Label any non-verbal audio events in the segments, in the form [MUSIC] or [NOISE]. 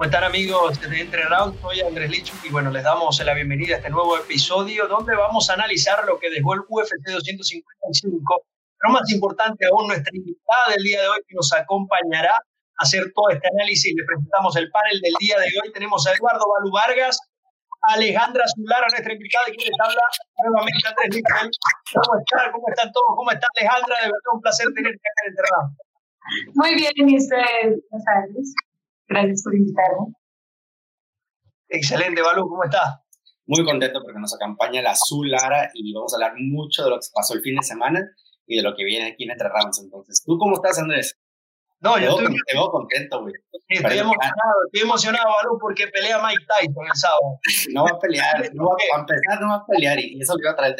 ¿Cómo están amigos de Entre Round? Soy Andrés Lichu y bueno, les damos la bienvenida a este nuevo episodio donde vamos a analizar lo que dejó el UFC 255. Pero más importante aún, nuestra invitada del día de hoy que nos acompañará a hacer todo este análisis. Le presentamos el panel del día de hoy. Tenemos a Eduardo Balú Vargas, Alejandra Zulara, nuestra invitada, y quien les habla nuevamente Andrés Lichu. ¿Cómo están? ¿Cómo están todos? ¿Cómo está Alejandra? De verdad, un placer tenerte acá en Entre Round. Muy bien, y ustedes, Gracias por invitarme. Excelente, Balú, ¿cómo estás? Muy contento porque nos acompaña la Azul Lara y vamos a hablar mucho de lo que pasó el fin de semana y de lo que viene aquí en Entre Ramos. Entonces, ¿tú cómo estás, Andrés? No, yo estoy, te veo contento, güey. estoy emocionado, estoy emocionado, Balú, porque pelea Mike Tyson el sábado. [LAUGHS] No va a pelear, no va, a empezar no va a pelear y eso lo iba a traer.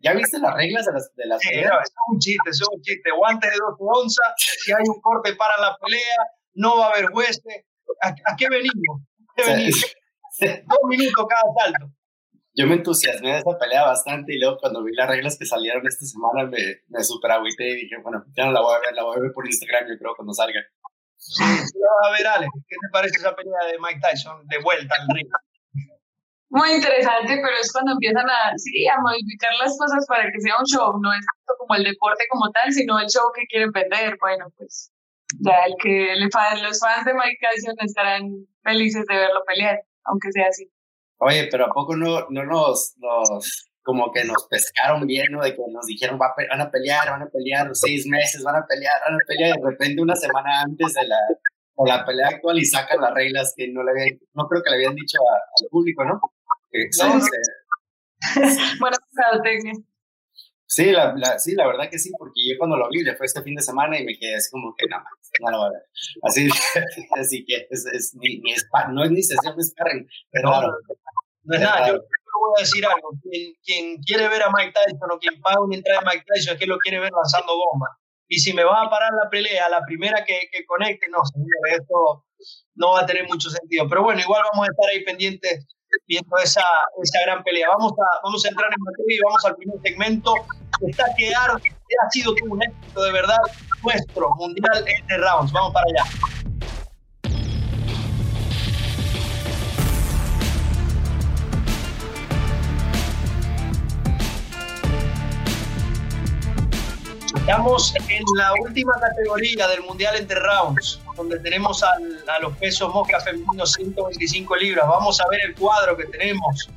¿Ya viste las reglas de las, de las sí, peleas? No, es un chiste, es un chiste. Guantes de 12 onzas, si hay un corte para la pelea, no va a haber jueces. ¿A, qué venimos? ¿A qué venimos? [LAUGHS] Dos minutos cada salto. Yo me entusiasmé de esa pelea bastante y luego cuando vi las reglas que salieron esta semana me, me super agüité y dije, bueno, ya no la voy a ver, la voy a ver por Instagram yo creo cuando salga. Sí, a ver, Alex, ¿qué te parece esa pelea de Mike Tyson de vuelta al ring? Muy interesante, pero es cuando empiezan a, sí, a modificar las cosas para que sea un show, no es como el deporte como tal, sino el show que quieren vender. Bueno, pues ya el que los fans de Mike Tyson estarán felices de verlo pelear, aunque sea así. Oye, pero ¿a poco no, no nos, nos, como que nos pescaron bien, ¿no? De que nos dijeron, van a pelear, van a pelear, seis meses, van a pelear, van a pelear, y de repente una semana antes de la, de la pelea actual y sacan las reglas que no le habían, no creo que le habían dicho al público, ¿no? Que, no, [LAUGHS] bueno, técnico. Sí la, sí, la verdad que sí, porque yo cuando lo vi, le fue este fin de semana y me quedé así como que nada más, no lo voy a ver. Así, [LAUGHS] así que es, es, ni, ni no es ni sesión de sparring, pero no, no, es nada, yo, voy a decir algo, quien, quien, quiere ver a Mike Tyson o quien paga una entrada de Mike Tyson es que lo quiere ver lanzando bombas. Y si me va a parar la pelea, la primera que, que conecte, no, señor, esto no va a tener mucho sentido. Pero bueno, igual vamos a estar ahí pendientes viendo esa, esa gran pelea. Vamos a, vamos a entrar en materia y vamos al primer segmento. Está que ha sido un éxito de verdad nuestro mundial de rounds. Vamos para allá. Estamos en la última categoría del Mundial Entre Rounds, donde tenemos a los pesos mosca femeninos 125 libras. Vamos a ver el cuadro que tenemos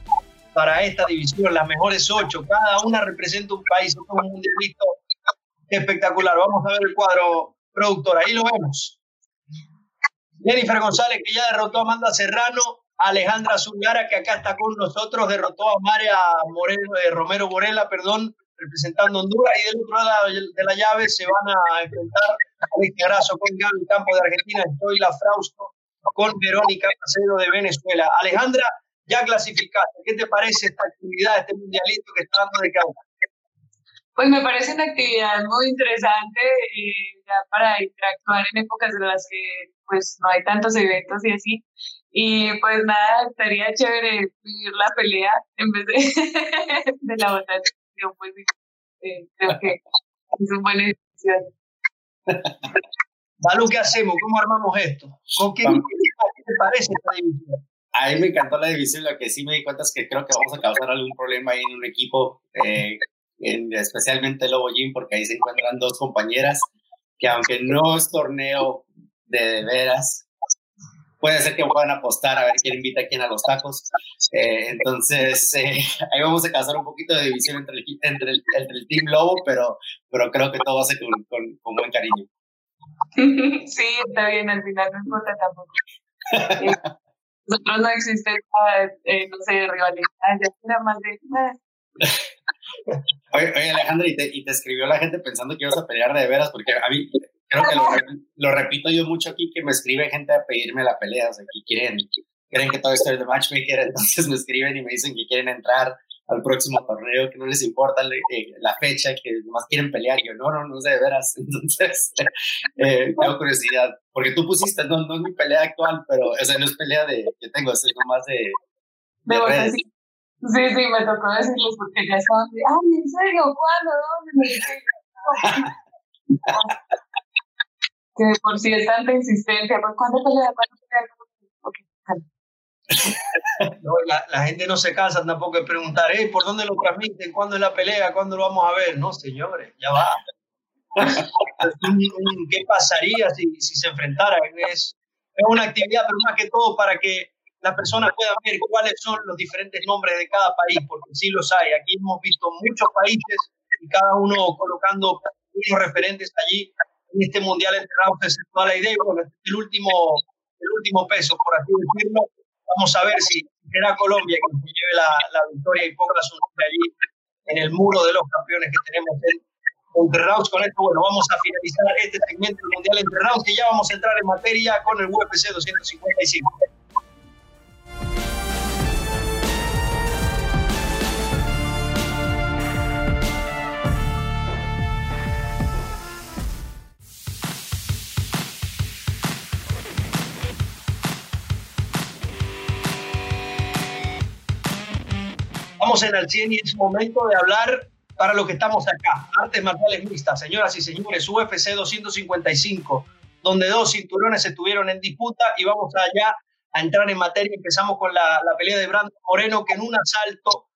para esta división, las mejores ocho. Cada una representa un país, es un mundialito espectacular. Vamos a ver el cuadro, productor. Ahí lo vemos. Jennifer González, que ya derrotó a Amanda Serrano. Alejandra Zulgara, que acá está con nosotros, derrotó a María de Romero Morela, perdón, representando Honduras, y del otro lado de la llave se van a enfrentar Alex Grasso con Gaby Campo de Argentina, La Frausto con Verónica Macedo de Venezuela. Alejandra, ya clasificaste. ¿Qué te parece esta actividad, este mundialito que está dando de causa? Pues me parece una actividad muy interesante eh, ya para interactuar en épocas en las que pues no hay tantos eventos y así. Y pues nada, estaría chévere vivir la pelea en vez de, [LAUGHS] de la batalla pues eh, creo que es una buena decisión. [LAUGHS] Balu, ¿qué hacemos? ¿Cómo armamos esto? ¿Con qué, te parece esta división? A mí me encantó la división, lo que sí me di cuenta es que creo que vamos a causar algún problema ahí en un equipo, eh, en, especialmente Lobo Jim, porque ahí se encuentran dos compañeras que aunque no es torneo de, de veras, puede ser que puedan apostar a ver quién invita a quién a los tacos. Eh, entonces, [LAUGHS] eh, ahí vamos a causar un poquito de división entre el, entre el, entre el Team Lobo, pero, pero creo que todo va a ser con, con, buen cariño. [LAUGHS] Sí, está bien, al final no importa tampoco. nosotros no existe, eh, no sé, rivalidad, ya era más de... [LAUGHS] Oye, oye Alejandra, ¿y te, ¿y te escribió la gente pensando que ibas a pelear de veras? Porque a mí, creo que lo, repito yo mucho aquí, que me escribe gente a pedirme la pelea, o sea, que quieren, creen que todo esto es de matchmaker, [LAUGHS] entonces me escriben y me dicen que quieren entrar al próximo torneo, que no les importa eh, la fecha, que más quieren pelear. Yo, no, no, no sé, de veras. [LAUGHS] Entonces, eh, [LAUGHS] tengo curiosidad, porque tú pusiste, no, no es mi pelea actual, pero esa no es pelea de, que tengo, es nomás de, de, redes. Sí. sí, me tocó decirles porque ya estaban de, ay, ¿en serio? ¿Cuándo? ¿Dónde? Que por si es tanta insistencia, pues ¿cuándo pelea? ¿Cuándo pelea? Okay. [LAUGHS] la, gente no se cansa tampoco de preguntar, ¿por dónde lo transmiten? ¿Cuándo es la pelea? ¿Cuándo lo vamos a ver? No, señores, ya va. [LAUGHS] ¿Qué pasaría si, si se enfrentara? Es, es una actividad, pero más que todo para que las personas puedan ver cuáles son los diferentes nombres de cada país, porque sí los hay. Aquí hemos visto muchos países y cada uno colocando unos referentes allí en este mundial entre Rauses y toda la idea. Bueno, el último, el último peso, por así decirlo. Vamos a ver si será Colombia quien lleve la, la victoria y ponga su nombre allí en el muro de los campeones que tenemos en entre. Con esto, bueno, vamos a finalizar este segmento del Mundial entre rounds y ya vamos a entrar en materia con el UFC 255. Vamos en el 100 y es momento de hablar para lo que estamos acá. Artes marciales mixtas, señoras y señores, UFC 255, donde dos cinturones estuvieron en disputa y vamos allá a entrar en materia. Empezamos con la, la pelea de Brandon Moreno, que en un asalto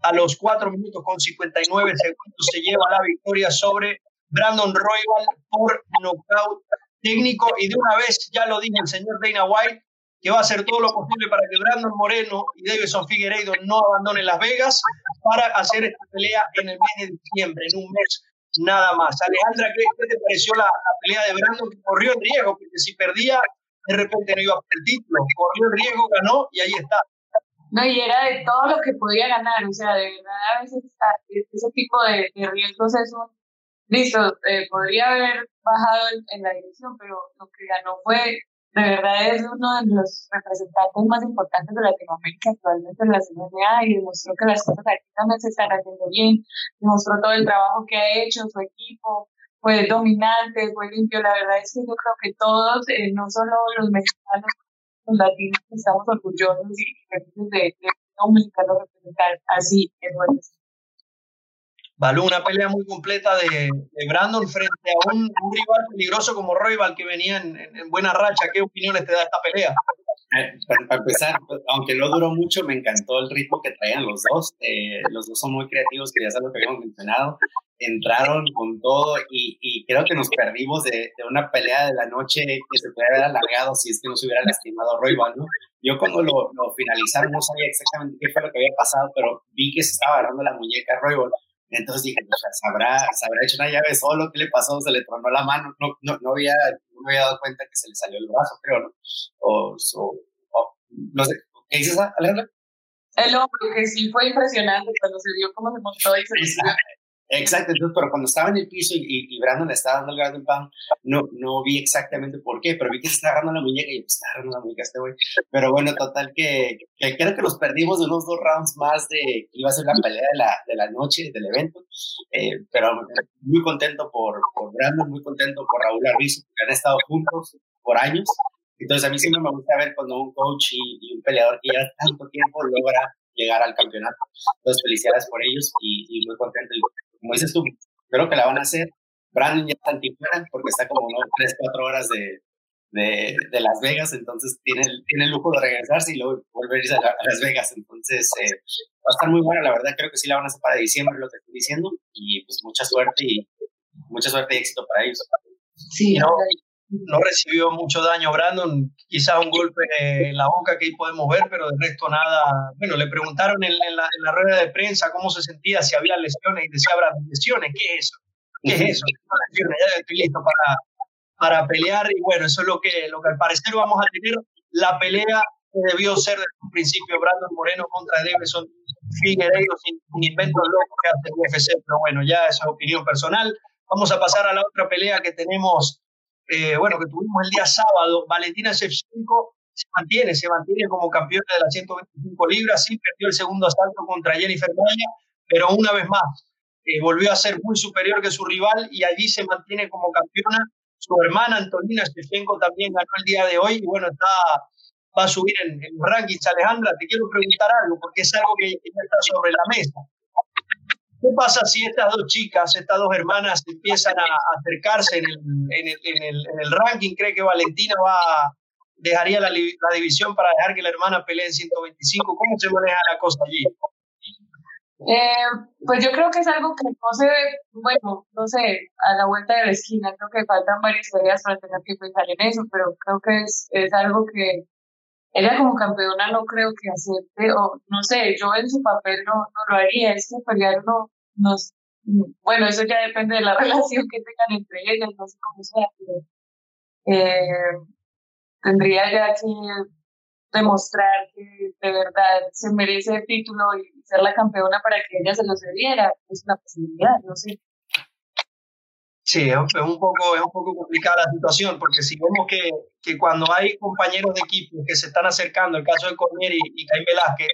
a los 4 minutos con 59 segundos se lleva la victoria sobre Brandon Royal por nocaut técnico. Y de una vez, ya lo dije el señor Dana White, que va a hacer todo lo posible para que Brandon Moreno y Davidson Figueiredo no abandonen Las Vegas para hacer esta pelea en el mes de diciembre, en un mes nada más. Alejandra, ¿qué, te pareció la, pelea de Brandon? Que corrió en riesgo, porque si perdía, de repente no iba a el título. Corrió en riesgo, ganó y ahí está. No, y era de todo lo que podía ganar, o sea, de verdad a veces ese tipo de, riesgos es un... Listo, eh, podría haber bajado en, en la dirección, pero lo que ganó fue de verdad es uno de los representantes más importantes de Latinoamérica actualmente en la MMA y demostró que las cosas aquí también se están haciendo bien, demostró todo el trabajo que ha hecho su equipo, fue dominante, fue limpio. La verdad es que yo creo que todos, eh, no solo los mexicanos, los latinos, estamos orgullosos y felices de, de un mexicano representar así en nuestro Balú, una pelea muy completa de, Brandon frente a un, rival peligroso como Royval que venía en, buena racha. ¿Qué opiniones te da esta pelea? Eh, para, empezar, aunque no duró mucho, me encantó el ritmo que traían los dos. Eh, los dos son muy creativos, que ya sabes lo que habíamos mencionado. Entraron con todo y, creo que nos perdimos de, una pelea de la noche que se puede haber alargado si es que no se hubiera lastimado Royval, ¿no? Yo cuando lo, lo finalizaron no sabía exactamente qué fue lo que había pasado, pero vi que se estaba agarrando la muñeca Royval entonces dije, pues, ¿se habrá, hecho una llave solo? ¿Qué le pasó? Se le tronó la mano. No, no, no, había, no me había dado cuenta que se le salió el brazo, creo, ¿no? O, o, no sé. ¿Qué dices, Alejandra? El hombre, que sí fue impresionante cuando se vio cómo se montó y se Exacto, entonces, pero cuando estaba en el piso y, y, Brandon le estaba dando el Garden Pound, no, no vi exactamente por qué, pero vi que se estaba agarrando la muñeca y yo, está agarrando la muñeca este güey. Pero bueno, total que, que, creo que nos perdimos de unos dos rounds más de que iba a ser la pelea de la, de la noche, del evento. Eh, pero muy contento por, por Brandon, muy contento por Raúl Arbizu, que han estado juntos por años. Entonces, a mí siempre me gusta ver cuando un coach y, y un peleador que lleva tanto tiempo logra llegar al campeonato. Entonces, felicidades por ellos y, y muy contento. Y como dices tú, creo que la van a hacer. Brandon ya está en Tijuana porque está como ¿no? 3, 4 horas de, de, de, Las Vegas, entonces tiene el, tiene el lujo de regresarse y luego volver a irse a, Las Vegas. Entonces eh, va a estar muy buena, la verdad. Creo que sí la van a hacer para diciembre, lo que estoy diciendo. Y pues mucha suerte y mucha suerte y éxito para ellos. Sí, no, no recibió mucho daño Brandon, quizás un golpe en la boca que ahí podemos ver, pero de resto nada. Bueno, le preguntaron en, la, rueda de prensa cómo se sentía, si había lesiones, y decía, habrá lesiones, ¿qué es eso? ¿Qué es eso? Ya estoy listo para, para pelear, y bueno, eso es lo que, lo que al parecer vamos a tener, la pelea que debió ser desde un principio Brandon Moreno contra Davidson Figueiredo sin, sin inventos locos que hace el UFC, pero bueno, ya esa es opinión personal. Vamos a pasar a la otra pelea que tenemos eh, bueno, que tuvimos el día sábado, Valentina Shevchenko se mantiene, se mantiene como campeona de las 125 libras, sí perdió el segundo asalto contra Jennifer Maya, pero una vez más eh, volvió a ser muy superior que su rival y allí se mantiene como campeona. Su hermana Antonina Shevchenko también ganó el día de hoy y bueno, está, va a subir en, en rankings. Alejandra, te quiero preguntar algo porque es algo que ya está sobre la mesa. ¿Qué pasa si estas dos chicas, estas dos hermanas empiezan a acercarse en el, en el, en el, ranking? ¿Cree que Valentina va, dejaría la, la división para dejar que la hermana pelee en 125. ¿Cómo se maneja la cosa allí? Eh, pues yo creo que es algo que no se ve, bueno, no sé, a la vuelta de la esquina, creo que faltan varias peleas para tener que pensar en eso, pero creo que es, es algo que ella como campeona no creo que acepte, o no sé, yo en su papel no, no lo haría, es que pelear no, nos, bueno, eso ya depende de la [LAUGHS] relación que tengan entre ellas, no sé cómo sea, pero eh, tendría ya que demostrar que de verdad se merece el título y ser la campeona para que ella se lo cediera, es una posibilidad, no sé. Sí, es un, poco, es un poco complicada la situación, porque si vemos que, que cuando hay compañeros de equipo que se están acercando, el caso de Cormier y, y Caín Velázquez,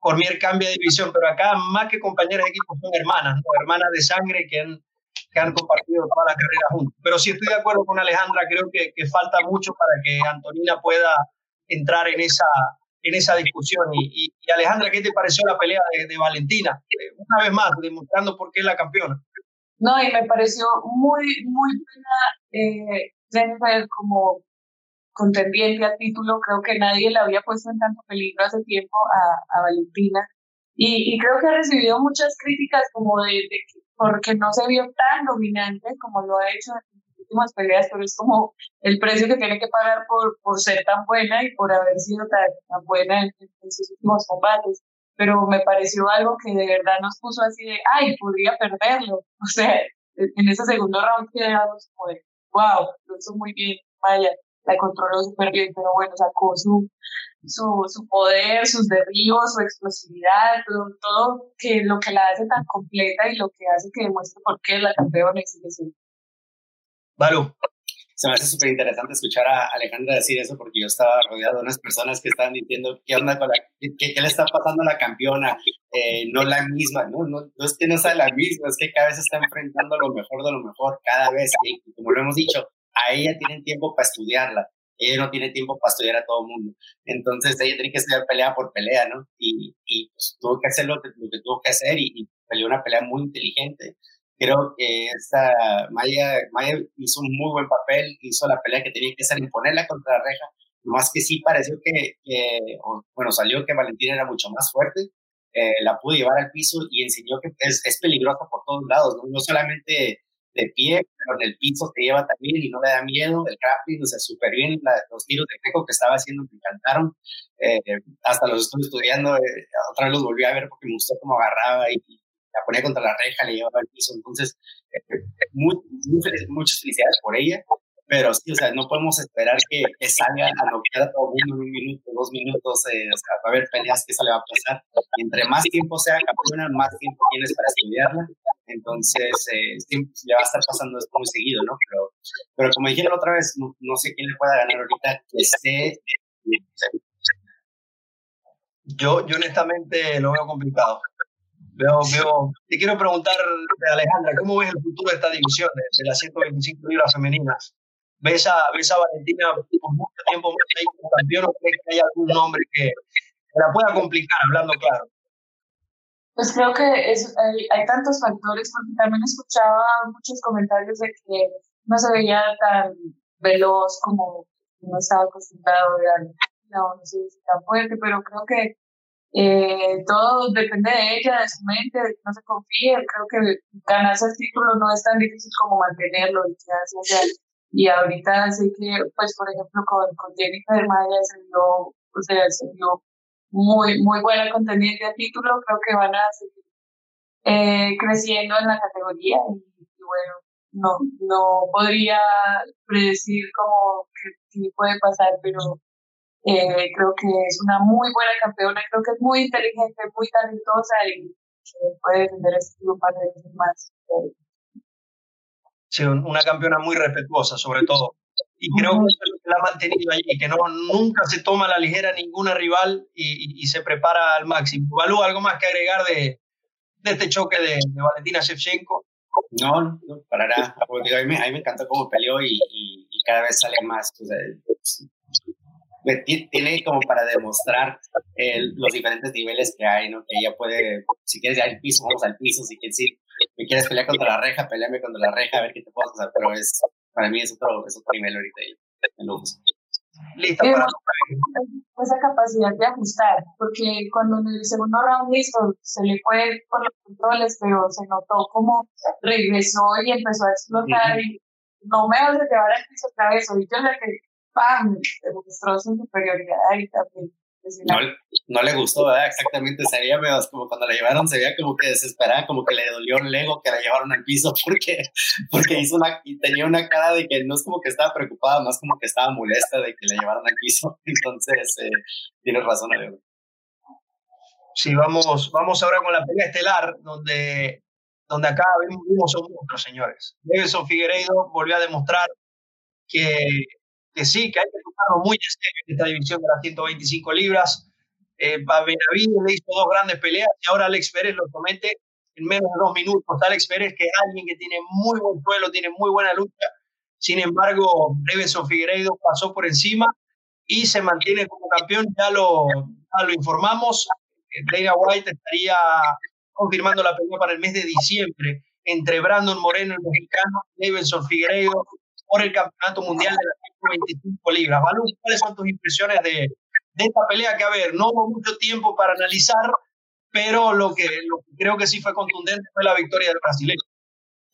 Cormier cambia de división, pero acá más que compañeros de equipo son hermanas, ¿no? hermanas de sangre que han, que han compartido toda la carrera juntos. Pero sí estoy de acuerdo con Alejandra, creo que, que falta mucho para que Antonina pueda entrar en esa, en esa discusión. Y, y, Alejandra, ¿qué te pareció la pelea de, Valentina? Eh, una vez más, demostrando por qué es la campeona. No, y me pareció muy, muy buena eh, Jennifer como contendiente al título. Creo que nadie la había puesto en tanto peligro hace tiempo a, a Valentina. Y, y, creo que ha recibido muchas críticas como de, de, porque no se vio tan dominante como lo ha hecho últimas peleas, pero es como el precio que tiene que pagar por, por ser tan buena y por haber sido tan, tan buena en, en, sus últimos combates. Pero me pareció algo que de verdad nos puso así de, ay, podría perderlo. [LAUGHS] O sea, en ese segundo round quedamos como de, wow, lo hizo muy bien, vaya, la controló súper bien, pero bueno, sacó su, su, su poder, sus derribos, su explosividad, todo, todo que lo que la hace tan completa y lo que hace que demuestre por qué es la campeona y sigue siendo. Se me hace súper interesante escuchar a Alejandra decir eso porque yo estaba rodeado de unas personas que estaban diciendo qué onda con la, qué, le está pasando a la campeona, eh, no la misma, ¿no? ¿no? No es que no sea la misma, es que cada vez está enfrentando lo mejor de lo mejor, cada vez, y como lo hemos dicho, a ella tienen tiempo para estudiarla, ella no tiene tiempo para estudiar a todo el mundo. Entonces ella tiene que estudiar pelea por pelea, ¿no? Y, y pues, tuvo que hacer lo que, lo que tuvo que hacer y, y, peleó una pelea muy inteligente. Creo que esta Maya, Maya hizo un muy buen papel, hizo la pelea que tenía que hacer, imponerla contra la reja, más que sí pareció que, bueno, salió que Valentina era mucho más fuerte, eh, la pudo llevar al piso y enseñó que es, es peligrosa por todos lados, ¿no? no solamente de pie, pero en el piso te lleva también y no le da miedo, el grappling, o sea, súper bien, los tiros de Greco que estaba haciendo me encantaron, eh, hasta los estuve estudiando, eh, otra vez los volví a ver porque me gustó cómo agarraba y, la ponía contra la reja, le llevaba al piso. Entonces, eh, muy, muchas felicidades por ella. Pero sí, o sea, no podemos esperar que, que salga a noquear a todo el mundo en un minuto, dos minutos. Eh, o sea, va a haber peleas que eso le va a pasar. Y entre más tiempo sea campeona, más tiempo tienes para estudiarla. Entonces, eh, le va a estar pasando esto muy seguido, ¿no? Pero, pero como dijeron otra vez, no, no sé quién le pueda ganar ahorita que esté. Yo, yo honestamente lo veo complicado. Veo, veo, te quiero preguntar, Alejandra, ¿cómo ves el futuro de esta división de, las 125 libras femeninas? ¿Ves a, ¿Ves a Valentina por mucho tiempo más ahí como campeón o crees que hay algún nombre que, la pueda complicar, hablando claro? Pues creo que es, hay, hay, tantos factores, porque también escuchaba muchos comentarios de que no se veía tan veloz como no estaba acostumbrado de no, no sé si tan fuerte, pero creo que eh, todo depende de ella, de su mente, de que no se confíe. Creo que ganarse el título no es tan difícil como mantenerlo y ahorita sé que, pues, por ejemplo, con, con Jennifer Maya se vio, o sea, se vio muy, muy buena contendiente al título. Creo que van a seguir eh, creciendo en la categoría y, bueno, no, no podría predecir cómo qué puede pasar, pero eh, creo que es una muy buena campeona, creo que es muy inteligente, muy talentosa y puede defender este un par de veces más. Sí, una campeona muy respetuosa, sobre todo. Y creo que eso es lo que la ha mantenido allí, que no, nunca se toma a la ligera ninguna rival y, y, se prepara al máximo. ¿Valú algo más que agregar de, de este choque de, de Valentina Shevchenko? No, no, para nada. A mí, me, a mí me encantó cómo peleó y, y, y cada vez sale más. O sea, tiene como para demostrar los diferentes niveles que hay, ¿no? Que ella puede, si quieres ir al piso, vamos al piso, si quieres si quieres pelear contra la reja, peleame contra la reja, a ver qué te puedo hacer, pero es, para mí es otro, es otro nivel ahorita en lista para esa capacidad de ajustar, porque cuando en el segundo round listo se le fue por los controles, pero se notó como regresó y empezó a explotar y no me vas a llevar al piso otra vez, ahorita la que ¡pam! demostró su superioridad ahí también. No, no, le gustó, ¿verdad? Exactamente, se veía como cuando la llevaron, se veía como que desesperada, como que le dolió un lego que la llevaron al piso [LAUGHS] porque, porque hizo una, y tenía una cara de que no es como que estaba preocupada, más como que estaba molesta de que la llevaron al piso. [LAUGHS] Entonces, eh, tienes razón, Lego. Sí, vamos, vamos ahora con la pelea estelar, donde, donde acá vimos a un monstruo, señores. Davidson Figueiredo volvió a demostrar que que sí, que hay que tocarlo muy de serio en esta división de las 125 libras. Eh, Benavides le hizo dos grandes peleas y ahora Alex Pérez lo somete en menos de dos minutos. Alex Pérez, que es alguien que tiene muy buen suelo, tiene muy buena lucha. Sin embargo, Davidson Figueiredo pasó por encima y se mantiene como campeón. Ya lo, ya lo informamos. Eh, Dana White estaría confirmando la pelea para el mes de diciembre entre Brandon Moreno, el mexicano, y Davidson Figueiredo, por el Campeonato Mundial de las 125 libras. Balú, ¿cuáles son tus impresiones de, de, esta pelea? Que, a ver, no hubo mucho tiempo para analizar, pero lo que, lo que creo que sí fue contundente fue la victoria del brasileño.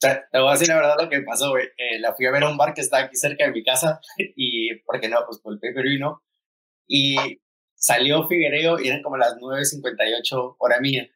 Te voy a decir la verdad lo que pasó, güey. Eh, la fui a ver a un bar que está aquí cerca de mi casa [LAUGHS] y, porque no, pues por el pay no. Y salió Figuereo y eran como las 9.58 hora mía.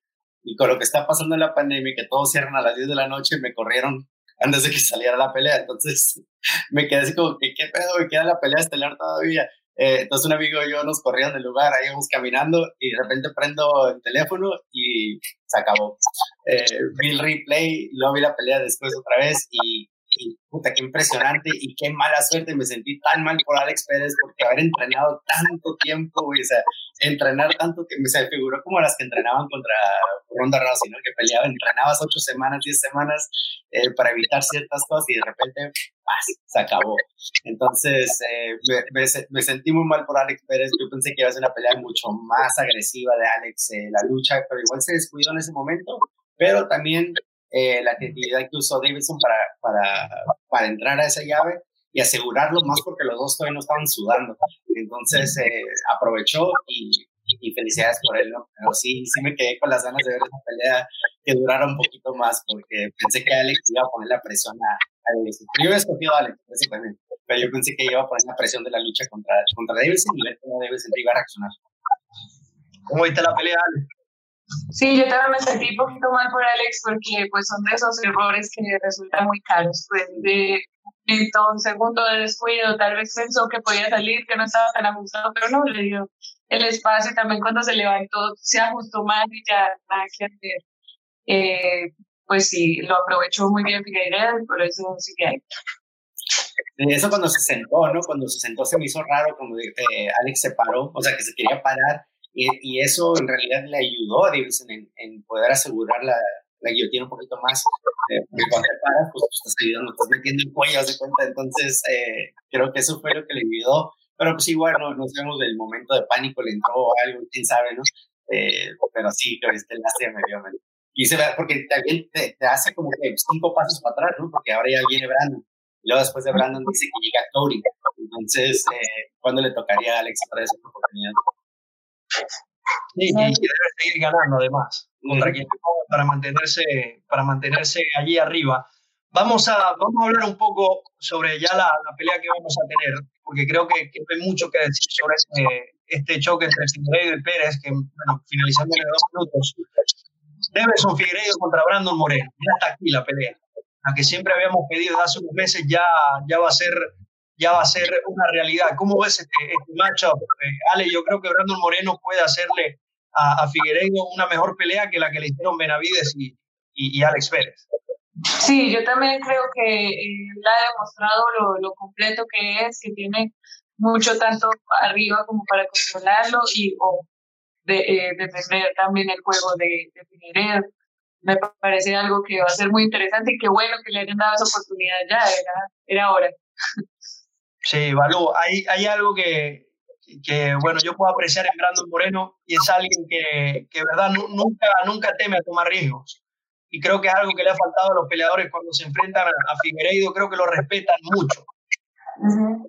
Y con lo que está pasando en la pandemia, que todos cierran a las 10 de la noche, me corrieron antes de que saliera la pelea. Entonces [LAUGHS] me quedé así como que, ¿qué pedo? Me queda la pelea estelar todavía. Eh, entonces un amigo y yo nos corríamos del lugar, ahí íbamos caminando y de repente prendo el teléfono y se acabó. Eh, vi el replay, luego vi la pelea después otra vez y y puta, qué impresionante y qué mala suerte. Me sentí tan mal por Alex Pérez porque haber entrenado tanto tiempo, güey, o sea, entrenar tanto que me se figuró como las que entrenaban contra Ronda Rousey, ¿no? Que peleaban, entrenabas ocho semanas, diez semanas eh, para evitar ciertas cosas y de repente, se acabó. Entonces, eh, me, me, sentí muy mal por Alex Pérez. Yo pensé que iba a ser una pelea mucho más agresiva de Alex, eh, la lucha, pero igual se descuidó en ese momento. Pero también eh, la creatividad que usó Davidson para, para, para entrar a esa llave y asegurarlo más porque los dos todavía no estaban sudando. Entonces eh, aprovechó y, y, felicidades por él, ¿no? Pero sí, sí me quedé con las ganas de ver esa pelea que durara un poquito más porque pensé que Alex iba a poner la presión a, Davidson. Yo había escogido a Alex, también, pero yo pensé que iba a poner la presión de la lucha contra, contra Davidson y ver cómo Davidson iba a reaccionar. ¿Cómo viste la pelea, Alex? Sí, yo también me sentí un poquito mal por Alex porque pues son de esos errores que resultan muy caros. Pues de un segundo de descuido, tal vez pensó que podía salir, que no estaba tan ajustado, pero no, le dio el espacio y también cuando se levantó se ajustó más y ya nada que hacer. Eh, pues sí, lo aprovechó muy bien Figueiredo y por eso sigue ahí. Eso cuando se sentó, ¿no? Cuando se sentó se me hizo raro, cuando eh, Alex se paró, o sea, que se quería parar y, eso en realidad le ayudó a Davidson en, poder asegurar la, la, guillotina un poquito más. Eh, porque cuando paras, pues, estás ayudando, estás metiendo el cuello, de cuenta. Entonces, eh, creo que eso fue lo que le ayudó. Pero pues igual, no, no sabemos del momento de pánico, le entró algo, quién sabe, ¿no? Eh, pero sí, creo que este enlace me dio Y se ve, porque también te, te, hace como que cinco pasos para atrás, ¿no? Porque ahora ya viene Brandon. Y luego después de Brandon dice que llega Cody. Entonces, eh, ¿cuándo le tocaría a Alex otra vez oportunidad? Sí, y debe seguir ganando además contra quien para mantenerse, para mantenerse allí arriba. Vamos a, vamos a hablar un poco sobre ya la, la pelea que vamos a tener, porque creo que, que, hay mucho que decir sobre este, este choque entre Figueiredo y Pérez, que bueno, finalizando en dos minutos. Deverson Figueiredo contra Brandon Moreno. Ya está aquí la pelea. La que siempre habíamos pedido hace unos meses ya, ya va a ser ya va a ser una realidad. ¿Cómo ves este, este matchup? Eh, Ale, yo creo que Brandon Moreno puede hacerle a, a, Figueiredo una mejor pelea que la que le hicieron Benavides y, y, Alex Pérez. Sí, yo también creo que él ha demostrado lo, lo, completo que es, que tiene mucho tanto arriba como para controlarlo y o de, eh, defender también el juego de, de Figueiredo. Me parece algo que va a ser muy interesante y qué bueno que le hayan dado esa oportunidad ya, era, era hora. [LAUGHS] Sí, Balú, hay, hay algo que, que, bueno, yo puedo apreciar en Brandon Moreno y es alguien que, que verdad, nunca, nunca teme a tomar riesgos. Y creo que es algo que le ha faltado a los peleadores cuando se enfrentan a, Figueiredo, creo que lo respetan mucho.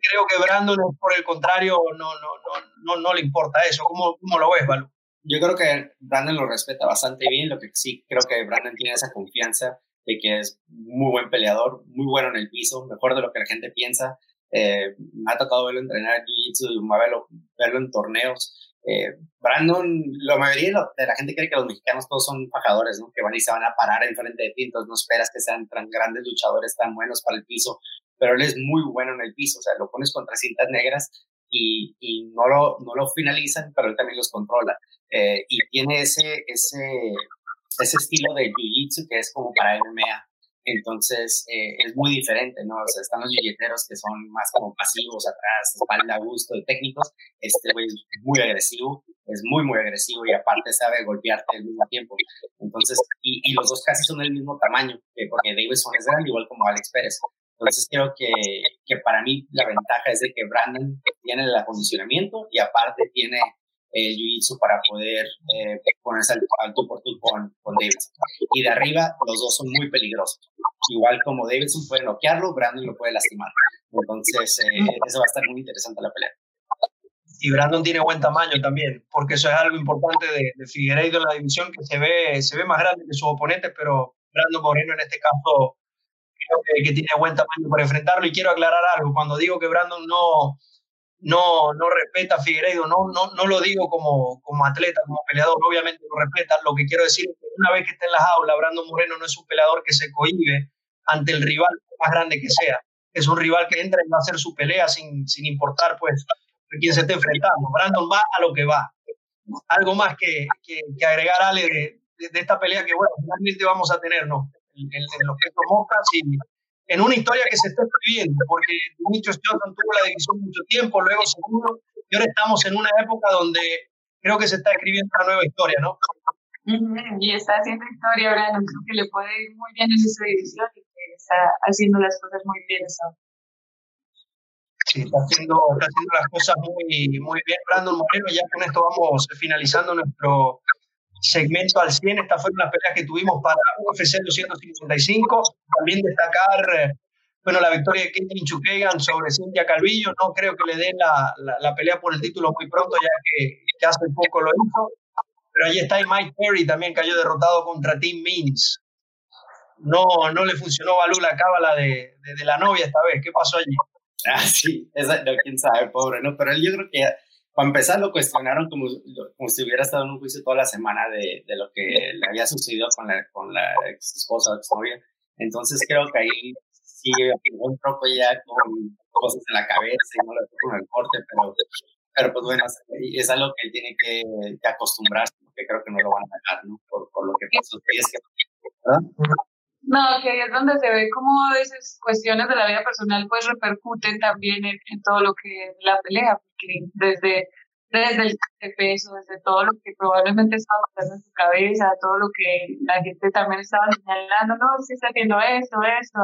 Creo que Brandon, por el contrario, no, no, no, no, no le importa eso. ¿Cómo, cómo lo ves, Balu? Yo creo que Brandon lo respeta bastante bien, lo que sí creo que Brandon tiene esa confianza de que es muy buen peleador, muy bueno en el piso, mejor de lo que la gente piensa. Eh, me ha tocado verlo entrenar jiu-jitsu, verlo, verlo en torneos. Eh, Brandon, la mayoría de la gente cree que los mexicanos todos son fajadores, ¿no? Que van y se van a parar enfrente de ti, entonces no esperas que sean tan grandes luchadores, tan buenos para el piso, pero él es muy bueno en el piso, o sea, lo pones contra cintas negras y, y no, lo, no lo finalizan, pero él también los controla. Eh, y tiene ese, ese, ese estilo de jiu-jitsu que es como para MMA. Entonces eh, es muy diferente, ¿no? O sea, están los jiu-jiteros que son más como pasivos atrás, espalda a gusto de técnicos. Este güey es muy agresivo, es muy, muy agresivo y aparte sabe golpearte al mismo tiempo. Entonces, y, y los dos casi son del mismo tamaño, porque Davidson es grande, igual como Alex Pérez. Entonces creo que, que para mí la ventaja es de que Brandon tiene el acondicionamiento y aparte tiene el jiu-jitsu para poder eh, ponerse al, tú por tú con, con, Davidson. Y de arriba, los dos son muy peligrosos. Igual como Davidson puede noquearlo, Brandon lo puede lastimar. Entonces, eh, eso va a estar muy interesante la pelea. Y Brandon tiene buen tamaño también, porque eso es algo importante de, de Figueiredo en la división, que se ve, se ve más grande que sus oponentes, pero Brandon Moreno en este caso creo que, que tiene buen tamaño para enfrentarlo. Y quiero aclarar algo, cuando digo que Brandon no, no, no respeta a Figueiredo, no, no, no lo digo como, como atleta, como peleador, obviamente lo respeta, lo que quiero decir es que una vez que esté en las aulas, Brandon Moreno no es un peleador que se cohibe ante el rival más grande que sea, es un rival que entra y va a hacer su pelea sin, sin importar pues a quién se esté enfrentando, Brandon va a lo que va, algo más que, que, agregar Ale de, de, esta pelea que bueno, finalmente vamos a tener, ¿no? En, en, los pesos moscas y en una historia que se está escribiendo, porque Demetrius Johnson tuvo la división mucho tiempo, luego segundo, y ahora estamos en una época donde creo que se está escribiendo una nueva historia, ¿no? Y está haciendo historia ahora, creo que le puede ir muy bien en esa división y que está haciendo las cosas muy bien. Sí, está haciendo, está haciendo las cosas muy, muy bien. Brandon Moreno, ya con esto vamos finalizando nuestro segmento al 100. Estas fueron las peleas que tuvimos para UFC 255. También destacar, eh, bueno, la victoria de Caitlin Chukagan sobre Cintia Calvillo. No creo que le den la, la, pelea por el título muy pronto, ya que, hace poco lo hizo. Pero ahí está y Mike Perry también cayó derrotado contra Tim Means. No, no le funcionó Balú la cábala de, de, la novia esta vez. ¿Qué pasó allí? Ah, sí, esa, no, quién sabe, pobre, ¿no? Pero yo creo que para empezar lo cuestionaron como, como si hubiera estado en un juicio toda la semana de, de lo que le había sucedido con la, con la ex esposa o ex novia. Entonces creo que ahí sí un poco ya con cosas en la cabeza y no le con el corte, pero, pero pues bueno, es algo que tiene que, que, acostumbrarse, porque creo que no lo van a dejar, ¿no? Por, por lo que pasó. Y es que, No, que es donde se ve cómo a veces cuestiones de la vida personal pues repercuten también en, en todo lo que es la pelea, desde, desde el peso, desde todo lo que probablemente estaba pasando en su cabeza, todo lo que la gente también estaba señalando, no, si está haciendo esto, esto.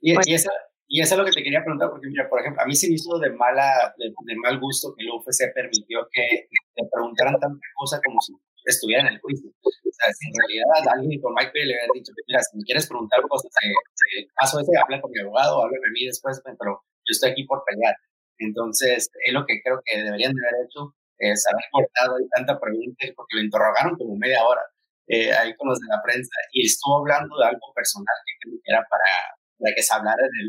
Y, pues y, esa, y eso es lo que te quería preguntar, porque mira, por ejemplo, a mí se me hizo de, mala, de, mal gusto que el UFC permitió que te preguntaran tanta cosa como si estuviera en el juicio. Sea, si en realidad alguien con Mike Pérez le hubiera dicho, mira, si me quieres preguntar cosas, eh, paso ese, habla con mi abogado, háblame a mí después, pero yo estoy aquí por pelear. Entonces, es lo que creo que deberían de haber hecho, es haber cortado tanta pregunta, porque lo interrogaron como media hora eh, ahí con los de la prensa y estuvo hablando de algo personal que creo que era para, para que se hablara en el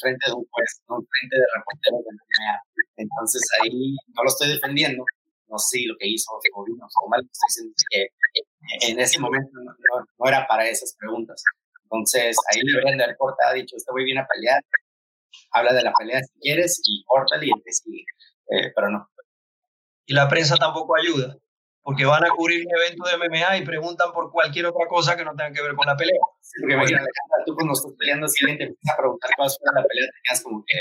frente de un juez, no frente de reporteros de la Entonces ahí no lo estoy defendiendo, no sé lo que hizo o bien o mal, estoy diciendo que en ese momento no, no, era para esas preguntas. Entonces ahí deberían de haber cortado, dicho, este voy bien a pelear, habla de la pelea si quieres y córtale y te sigue, eh, pero no. Y la prensa tampoco ayuda, porque van a cubrir un evento de MMA y preguntan por cualquier otra cosa que no tenga que ver con la pelea. Sí, porque imagínate, tú cuando estás peleando, si alguien te empieza a preguntar cosas sobre la pelea, te quedas como que,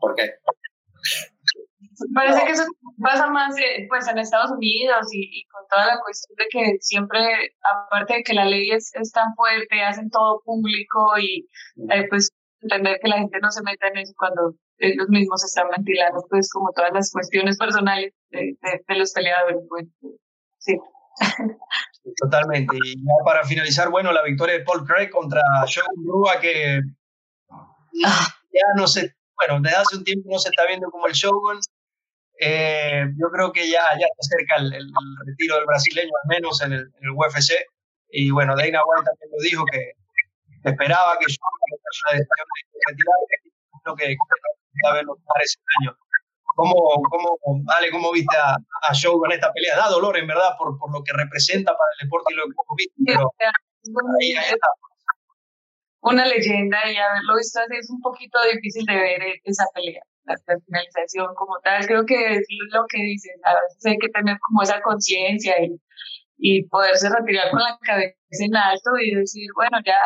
¿por qué? Parece que eso pasa más eh, pues en Estados Unidos y, con toda la cuestión de que siempre, aparte de que la ley es, es tan fuerte, hacen todo público y eh, pues entender que la gente no se meta en eso cuando ellos mismos están ventilando, pues, como todas las cuestiones personales de, de, los peleadores. Pues, sí. Totalmente. Y ya para finalizar, bueno, la victoria de Paul Craig contra Shogun Rua, que ah. ya no sé, bueno, desde hace un tiempo no se está viendo como el Shogun. Eh, yo creo que ya, ya está cerca el, retiro del brasileño, al menos en el, UFC. Y bueno, Dana White también lo dijo que esperaba que Shogun una decisión de retirarse, lo que a ver los pares año. ¿Cómo, cómo, Ale, cómo viste a, a Shogun en esta pelea? Da dolor, en verdad, por, por lo que representa para el deporte y lo que viste, pero ahí, ahí está una leyenda y haberlo visto así es un poquito difícil de ver esa pelea, la finalización como tal. Creo que es lo que dices, a veces hay que tener como esa conciencia y, y poderse retirar con la cabeza en alto y decir, bueno, ya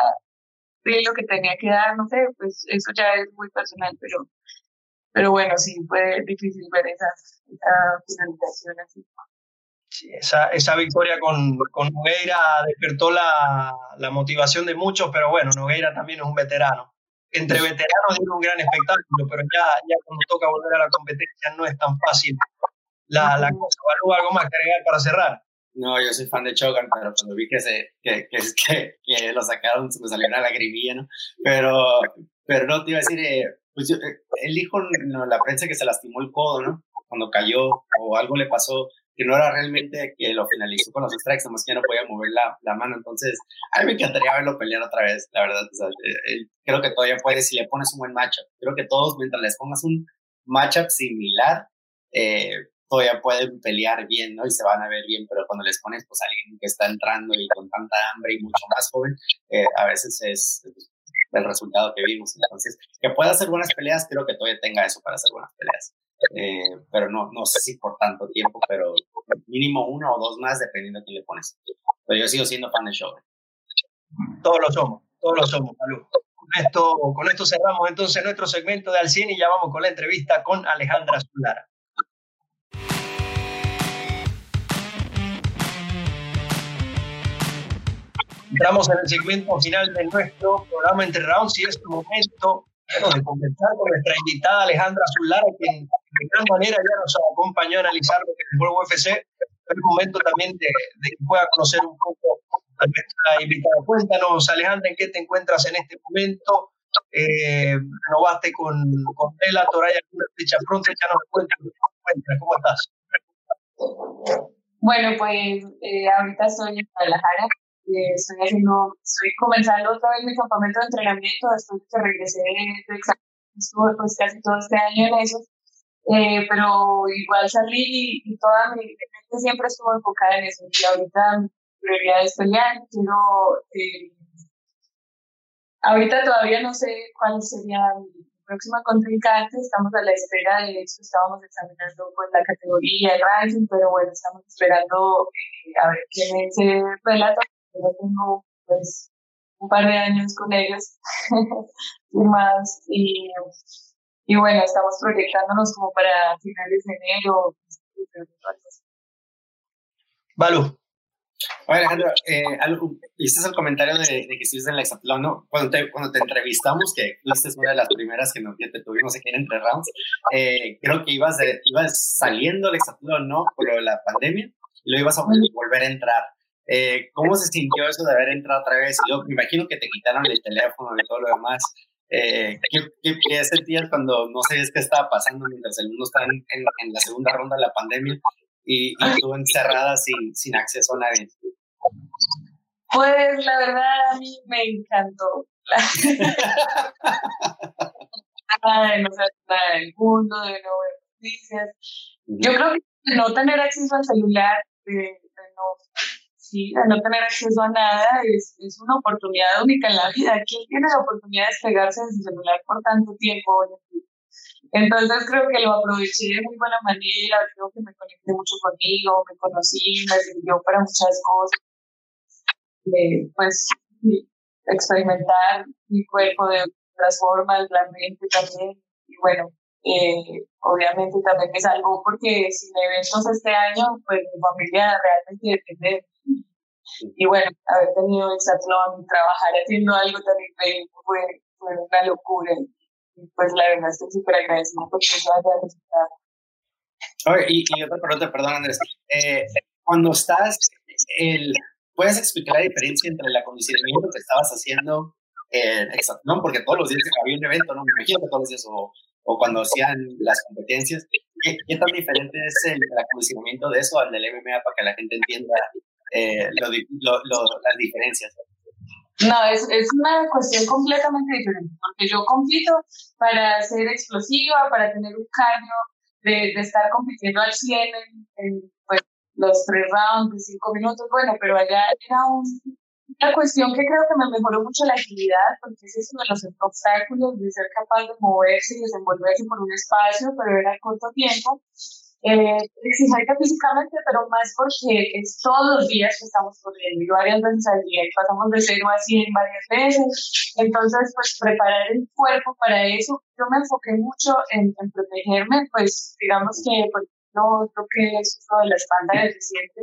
di lo que tenía que dar, no sé, pues eso ya es muy personal, pero, pero bueno, sí, fue difícil ver esa, esa finalización así esa, esa victoria con, con Nogueira despertó la, la, motivación de muchos, pero bueno, Nogueira también es un veterano. Entre veteranos es un gran espectáculo, pero ya, ya cuando toca volver a la competencia no es tan fácil la, la cosa. ¿Algo más que agregar para cerrar? No, yo soy fan de Chogan, pero cuando vi que, se, que, [LAUGHS] que, que, lo sacaron se me salió una lagrimilla, ¿no? Pero, pero no, te iba a decir, eh, pues yo, eh, él dijo en la prensa que se lastimó el codo, ¿no? Cuando cayó o algo le pasó que no era realmente que lo finalizó con los strikes, nomás que ya no podía mover la, la, mano. Entonces, a mí me encantaría verlo pelear otra vez, la verdad. Eh, eh, creo que todavía puede, si le pones un buen matchup. Creo que todos, mientras les pongas un matchup similar, eh, todavía pueden pelear bien, ¿no? Y se van a ver bien, pero cuando les pones, pues, a alguien que está entrando y con tanta hambre y mucho más joven, a veces es el resultado que vimos. Entonces, que pueda hacer buenas peleas, creo que todavía tenga eso para hacer buenas peleas. Eh, pero no, no sé si por tanto tiempo, pero mínimo uno o dos más dependiendo de quién le pones. Pero yo sigo siendo fan de show. Todos lo somos, todos lo somos, Salud. Con esto, con esto cerramos entonces nuestro segmento de Alcine y ya vamos con la entrevista con Alejandra Zulara. Entramos en el segmento final de nuestro programa Entre Rounds y es el momento de conversar con nuestra invitada Alejandra Zulara, quien gran manera ya nos acompañó a analizar lo que fue el UFC. Es momento también de, que pueda conocer un poco a nuestra invitada. Cuéntanos, Alejandra, en qué te encuentras en este momento. Eh, renovaste con, con Bellator, ¿hay alguna fecha pronto? Ya nos cuentas ¿cómo estás? Bueno, pues eh, ahorita estoy en Guadalajara, estoy haciendo, estoy comenzando otra vez mi campamento de entrenamiento después de que regresé de estuve pues casi todo este año en eso, eh, pero igual salí y, toda mi mente siempre estuvo enfocada en eso, y ahorita mi prioridad es pelear, quiero, eh, ahorita todavía no sé cuál sería mi próxima contrincante, estamos a la espera, de eso estábamos examinando pues la categoría, el ranking, pero bueno, estamos esperando eh, a ver quién es el relato ya tengo pues un par de años con ellos [LAUGHS] más y, y bueno, estamos proyectándonos como para finales de enero. Balú. Oye, Alejandro, eh, este es el comentario de, de que estuviste en la Exatlón, ¿no? Cuando te, cuando te entrevistamos, que fuiste una de las primeras que, nos, que te tuvimos aquí en Entre Rounds, eh, creo que ibas, de, ibas saliendo del Exatlón, ¿no? Por la pandemia, y lo ibas a volver a entrar. Eh, ¿Cómo se sintió eso de haber entrado otra vez? Y yo me imagino que te quitaron el teléfono y todo lo demás. Eh, ¿qué, qué, sentías cuando no sabías qué estaba pasando mientras el mundo estaba en, en, la segunda ronda de la pandemia y, y tú encerrada sin, sin acceso a nadie? Pues la verdad a mí me encantó. [LAUGHS] Ay, no sé, nada del mundo, de no ver noticias. Yo creo que no tener acceso al celular, de, de no Sí, no tener acceso a nada es, es, una oportunidad única en la vida. ¿Quién tiene la oportunidad de despegarse de su celular por tanto tiempo? Entonces creo que lo aproveché de muy buena manera, creo que me conecté mucho conmigo, me conocí, me sirvió para muchas cosas. Eh, pues experimentar mi cuerpo de otras formas, la mente también. Y bueno, eh, obviamente también me salvó porque sin eventos este año, pues mi familia realmente depende y bueno, haber tenido Exatlón, trabajar haciendo algo tan increíble fue, fue una locura. Y pues la verdad estoy súper agradecida por eso haya resultado. Y, y otra pregunta, perdón Andrés. Eh, cuando estás, el, ¿puedes explicar la diferencia entre el acondicionamiento que estabas haciendo en Exatlón? Porque todos los días había un evento, ¿no? Me imagino que todos los días, o, o cuando hacían las competencias. ¿Qué, tan diferente es el, acondicionamiento de eso al del MMA para que la gente entienda eh, las diferencias? No, es, es una cuestión completamente diferente, porque yo compito para ser explosiva, para tener un cardio de, de estar compitiendo al 100 en, en pues, los tres rounds de cinco minutos, bueno, pero allá era un, una cuestión que creo que me mejoró mucho la agilidad, porque ese es uno de los obstáculos de ser capaz de moverse y desenvolverse por un espacio, pero era corto tiempo eh, exigente físicamente, pero más porque es todos los días que estamos corriendo y varias veces al día y pasamos de 0 a 100 varias veces. Entonces, pues preparar el cuerpo para eso, yo me enfoqué mucho en, protegerme, pues digamos que pues, no creo que es uno de la espalda del reciente.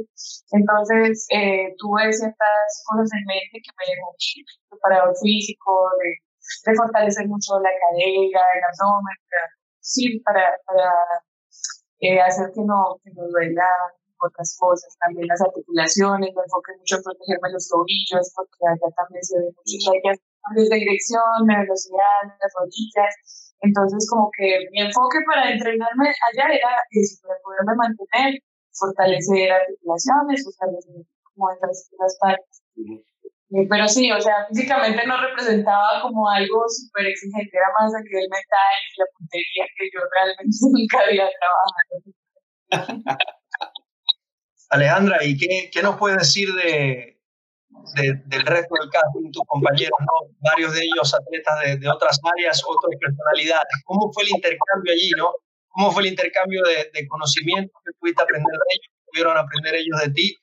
Entonces, eh, tuve ciertas cosas en mente que me dejó preparado físico, de, de fortalecer mucho la cadera, el abdomen, sí, para, para eh, hacer que no, que no duela otras cosas, también las articulaciones, me enfoqué mucho en protegerme los tobillos, porque allá también se ven muchos cambios de dirección, de velocidad, las rodillas. Entonces, como que mi enfoque para entrenarme allá era eso, poderme mantener, fortalecer articulaciones, fortalecer como otras, otras partes. Pero sí, o sea, físicamente no representaba como algo súper exigente, era más a nivel mental y la puntería que yo realmente [LAUGHS] nunca había trabajado. [LAUGHS] Alejandra, ¿y qué, qué, nos puedes decir de, del resto del casting, tus compañeros, ¿no? varios de ellos atletas de, de, otras áreas, otras personalidades? ¿Cómo fue el intercambio allí, no? ¿Cómo fue el intercambio de, de conocimientos que pudiste aprender de ellos, pudieron aprender ellos de ti?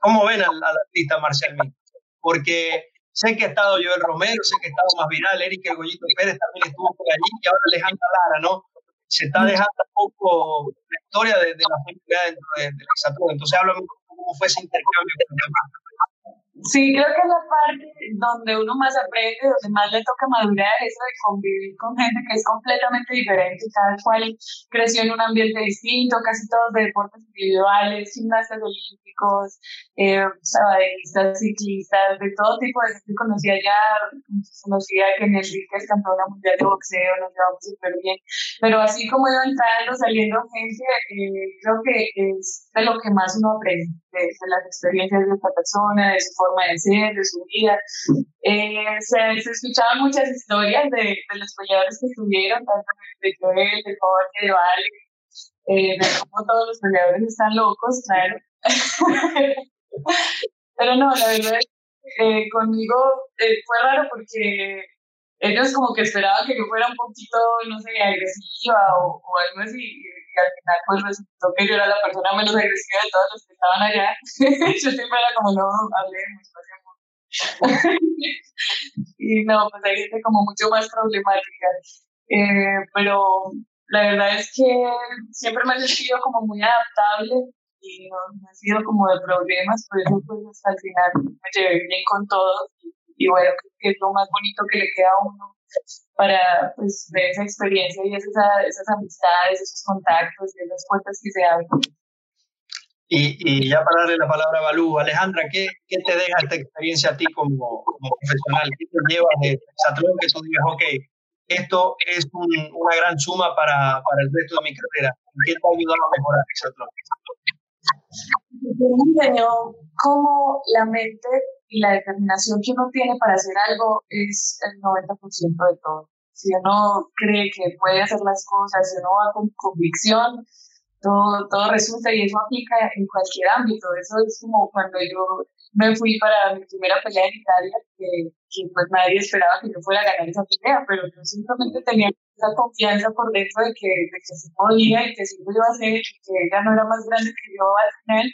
¿Cómo ven al, al artista Marcial porque sé que ha estado Joel Romero, sé que ha estado más viral, Eric El Goyito Pérez también estuvo por allí y ahora Alejandra Lara, ¿no? Se está dejando un poco la historia de, de la gente dentro del de exatlón. Entonces, háblame cómo fue ese intercambio Sí, creo que es la parte donde uno más aprende, donde más le toca madurar, eso de convivir con gente que es completamente diferente, cada cual creció en un ambiente distinto, casi todos de deportes individuales, gimnastas olímpicos, eh, sabadistas, ciclistas, de todo tipo de gente conocía ya, conocía que en Enrique es campeona mundial de boxeo, nos llevamos súper bien, pero así como iba entrando, saliendo gente, eh, creo que es de lo que más uno aprende, de, las experiencias de esta persona, de su forma de ser, de su vida. Eh, se, se, escuchaban muchas historias de, de los peleadores que estuvieron, tanto de Joel, de Jorge, de Vale, eh, de cómo todos los peleadores están locos, claro. [LAUGHS] Pero no, la verdad, eh, conmigo eh, fue raro porque ellos como que esperaban que yo fuera un poquito, no sé, agresiva o, o algo así al final pues resultó que yo era la persona menos agresiva de todos los que estaban allá. [LAUGHS] yo siempre era como, no, hablemos, [LAUGHS] pasemos. y no, pues hay gente como mucho más problemática. Eh, pero la verdad es que siempre me he sentido como muy adaptable y no, no he sido como de problemas, por eso pues hasta el final me llevé bien con todos y, y bueno, que es lo más bonito que le queda a uno para pues, ver esa experiencia y esas, esas amistades, esos contactos y esas puertas que se abren. Y, y, ya para darle la palabra a Balú, Alejandra, ¿qué, ¿qué, te deja esta experiencia a ti como, como profesional? ¿Qué te llevas de Exatlón que tú digas, ok, esto es un, una gran suma para, para, el resto de mi carrera? ¿Qué te ha ayudado a mejorar Exatlón? Me enseñó cómo la mente y la determinación que uno tiene para hacer algo es el 90% de todo. Si uno cree que puede hacer las cosas, si uno va con convicción, todo, todo resulta y eso aplica en cualquier ámbito. Eso es como cuando yo me fui para mi primera pelea en Italia, que, que pues nadie esperaba que yo fuera a ganar esa pelea, pero yo simplemente tenía esa confianza por dentro de que, de que se podía y que sí lo iba a hacer, que ella no era más grande que yo al final,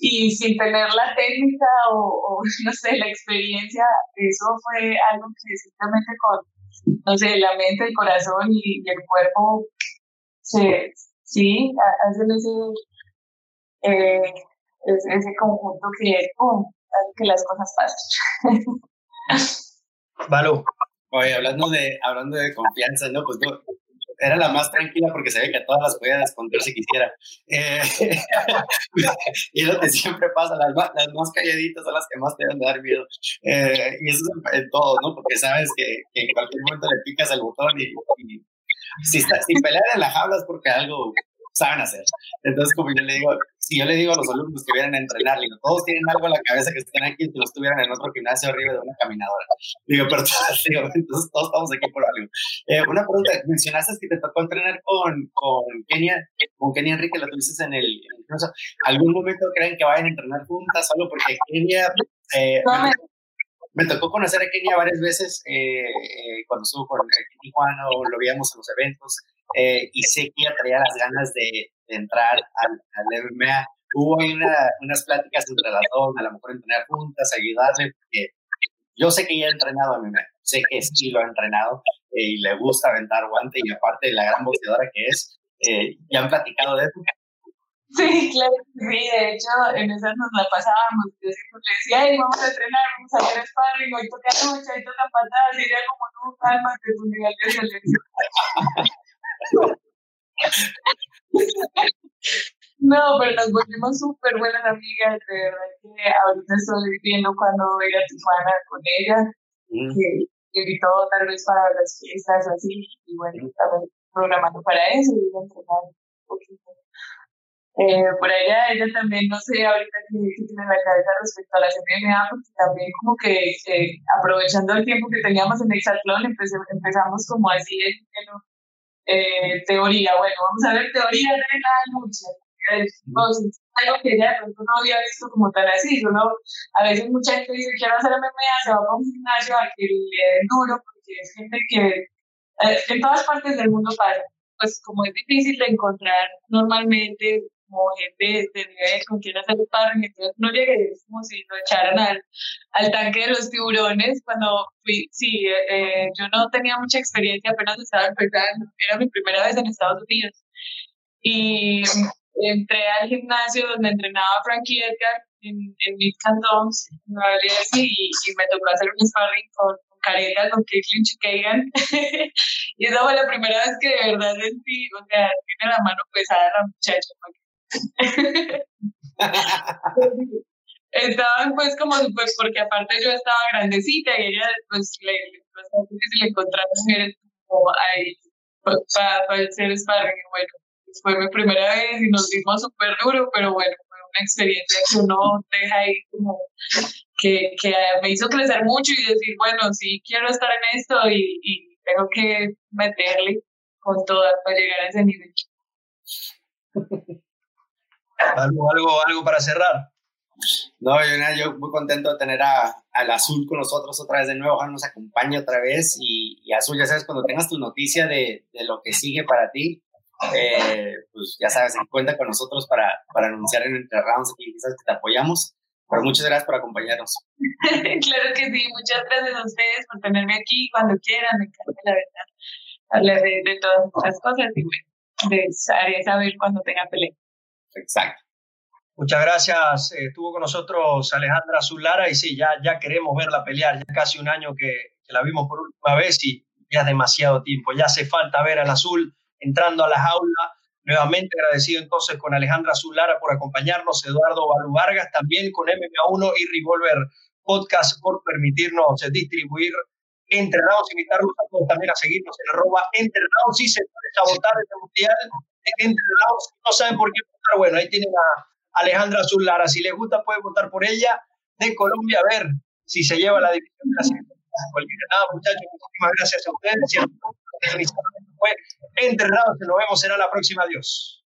y sin tener la técnica o, [LAUGHS] no sé, la experiencia, eso fue algo que simplemente con, no sé, la mente, el corazón y, el cuerpo, se, sí, hacen ese, eh, ese, conjunto que, que las cosas pasen. [LAUGHS] Valo. Oye, hablando de, hablando de confianza, ¿no? Pues no, era la más tranquila porque sabía que a todas las podía esconder si quisiera. Eh, [LAUGHS] y lo que siempre pasa, las, las, más calladitas son las que más te deben dar miedo. Eh, y eso es en, todo, ¿no? Porque sabes que, que, en cualquier momento le picas el botón y, si, si pelean en la jaula es porque algo saben hacer. Entonces, como yo le digo, si yo le digo a los alumnos que vienen a entrenar, todos tienen algo en la cabeza que estén aquí, si los tuvieran en otro gimnasio arriba de una caminadora. Digo, pero [LAUGHS] digo, entonces todos estamos aquí por algo. Eh, una pregunta, mencionaste que te tocó entrenar con, Kenia, con Kenia Enrique, lo tuviste en el, en ¿Algún momento creen que vayan a entrenar juntas solo porque Kenia... Eh, tocó conocer a Kenia varias veces eh, eh, cuando estuvo con Tijuana lo veíamos en los eventos eh, y sé que ella traía las ganas de, entrar al, al, MMA. Hubo una, unas pláticas entre las dos, a lo mejor entrenar juntas, ayudarle, porque yo sé que ella ha entrenado a MMA, sé que sí lo ha entrenado y le gusta aventar guante y aparte de la gran boxeadora que es, ya han platicado de eso. Sí, claro sí. De hecho, en esas nos la pasábamos. Yo siempre le decía, Ay, vamos a entrenar, vamos a hacer sparring, hoy toca lucha, hoy toca patadas. Y ella como, no, calma, que tu nivel de violencia. no, pero nos volvimos súper buenas amigas. De verdad que ahorita estoy viendo cuando voy a Tijuana con ella. Mm. Que invitó tal vez para las fiestas así. Y bueno, estamos programando para eso y voy a entrenar un poquito. Eh, por ella, ella también, no sé ahorita qué, tiene en la cabeza respecto a la MMA, porque también como que aprovechando el tiempo que teníamos en Exatlón, empezamos como así en, eh, teoría, bueno, vamos a ver teoría de la lucha. algo que ella de pronto no había visto como tan así, ¿no? A veces mucha gente dice, quiero hacer MMA, se va a un gimnasio a que le den duro, porque es gente que eh, en todas partes del mundo pasa. Pues como es difícil de encontrar normalmente como gente de nivel con quien hacer sparring, entonces no llegué, es como si lo echaran al, al tanque de los tiburones. Cuando fui, sí, eh, yo no tenía mucha experiencia, apenas estaba empezando, era mi primera vez en Estados Unidos. Y entré al gimnasio donde entrenaba Frankie Edgar en, en Mid Cantons, en Nueva Jersey, y, me tocó hacer un sparring con, con Careta, con Caitlin Chikagan. [LAUGHS] y esa fue la primera vez que de verdad sentí, o sea, tiene la mano pesada la muchacha, Estaban pues como, pues porque aparte yo estaba grandecita y ella pues le, pues, difícil encontrar mujeres como ahí pues, para, para hacer sparring. Bueno, pues, fue mi primera vez y nos dimos súper duro, pero bueno, fue una experiencia que uno deja ahí como que, que me hizo crecer mucho y decir, bueno, sí quiero estar en esto y, y tengo que meterle con todas para llegar a ese nivel. ¿Algo, algo, algo para cerrar? No, yo, yo muy contento de tener a, al Azul con nosotros otra vez de nuevo, ojalá nos acompañe otra vez y, y, Azul, ya sabes, cuando tengas tu noticia de, de lo que sigue para ti, eh, pues ya sabes, cuenta con nosotros para, para anunciar en Entre Rounds y quizás que te apoyamos. Pero muchas gracias por acompañarnos. [LAUGHS] claro que sí, muchas gracias a ustedes por tenerme aquí cuando quieran, me encanta la verdad hablar de, de todas estas cosas y bueno, de saber cuando tenga pelea. Exacto. Muchas gracias. Estuvo con nosotros Alejandra Zulara y sí, ya, ya queremos verla pelear. Ya casi un año que, la vimos por última vez y ya es demasiado tiempo. Ya hace falta ver al azul entrando a la jaula. Nuevamente agradecido entonces con Alejandra Zulara por acompañarnos, Eduardo Balú Vargas también con MMA1 y Revolver Podcast por permitirnos distribuir entrenados, invitarlos a todos también a seguirnos en arroba entrenados y se puede sabotar este mundial entrenados, no saben por qué votar, bueno, ahí tienen a Alejandra Zulara, si les gusta pueden votar por ella, de Colombia, a ver si se lleva la división de la Nada, muchachos, muchísimas gracias a ustedes. Todos fue nos vemos, será la próxima, adiós.